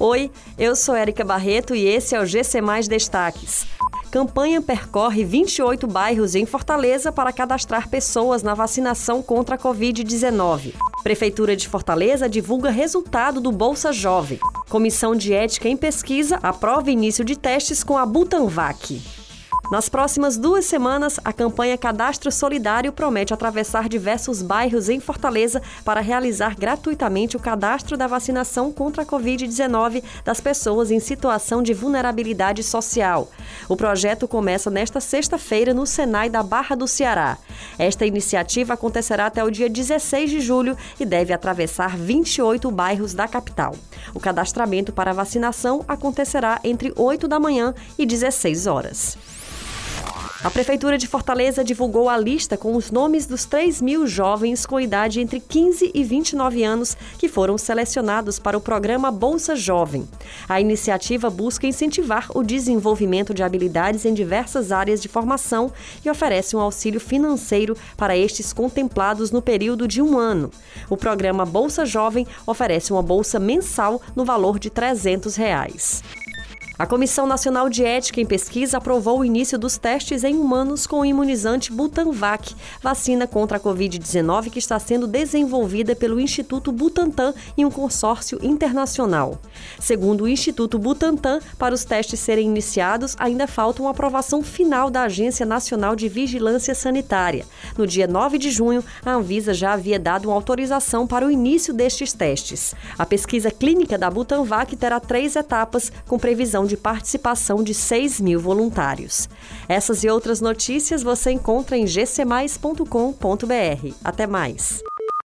Oi, eu sou Érica Barreto e esse é o GC Mais Destaques. Campanha percorre 28 bairros em Fortaleza para cadastrar pessoas na vacinação contra a Covid-19. Prefeitura de Fortaleza divulga resultado do Bolsa Jovem. Comissão de Ética em Pesquisa aprova início de testes com a Butanvac. Nas próximas duas semanas, a campanha Cadastro Solidário promete atravessar diversos bairros em Fortaleza para realizar gratuitamente o cadastro da vacinação contra a Covid-19 das pessoas em situação de vulnerabilidade social. O projeto começa nesta sexta-feira no Senai da Barra do Ceará. Esta iniciativa acontecerá até o dia 16 de julho e deve atravessar 28 bairros da capital. O cadastramento para vacinação acontecerá entre 8 da manhã e 16 horas. A Prefeitura de Fortaleza divulgou a lista com os nomes dos 3 mil jovens com idade entre 15 e 29 anos que foram selecionados para o programa Bolsa Jovem. A iniciativa busca incentivar o desenvolvimento de habilidades em diversas áreas de formação e oferece um auxílio financeiro para estes contemplados no período de um ano. O programa Bolsa Jovem oferece uma bolsa mensal no valor de 300 reais. A Comissão Nacional de Ética em Pesquisa aprovou o início dos testes em humanos com o imunizante Butanvac, vacina contra a Covid-19 que está sendo desenvolvida pelo Instituto Butantan em um consórcio internacional. Segundo o Instituto Butantan, para os testes serem iniciados, ainda falta uma aprovação final da Agência Nacional de Vigilância Sanitária. No dia 9 de junho, a Anvisa já havia dado uma autorização para o início destes testes. A pesquisa clínica da Butanvac terá três etapas, com previsão de participação de 6 mil voluntários. Essas e outras notícias você encontra em gcmais.com.br. Até mais!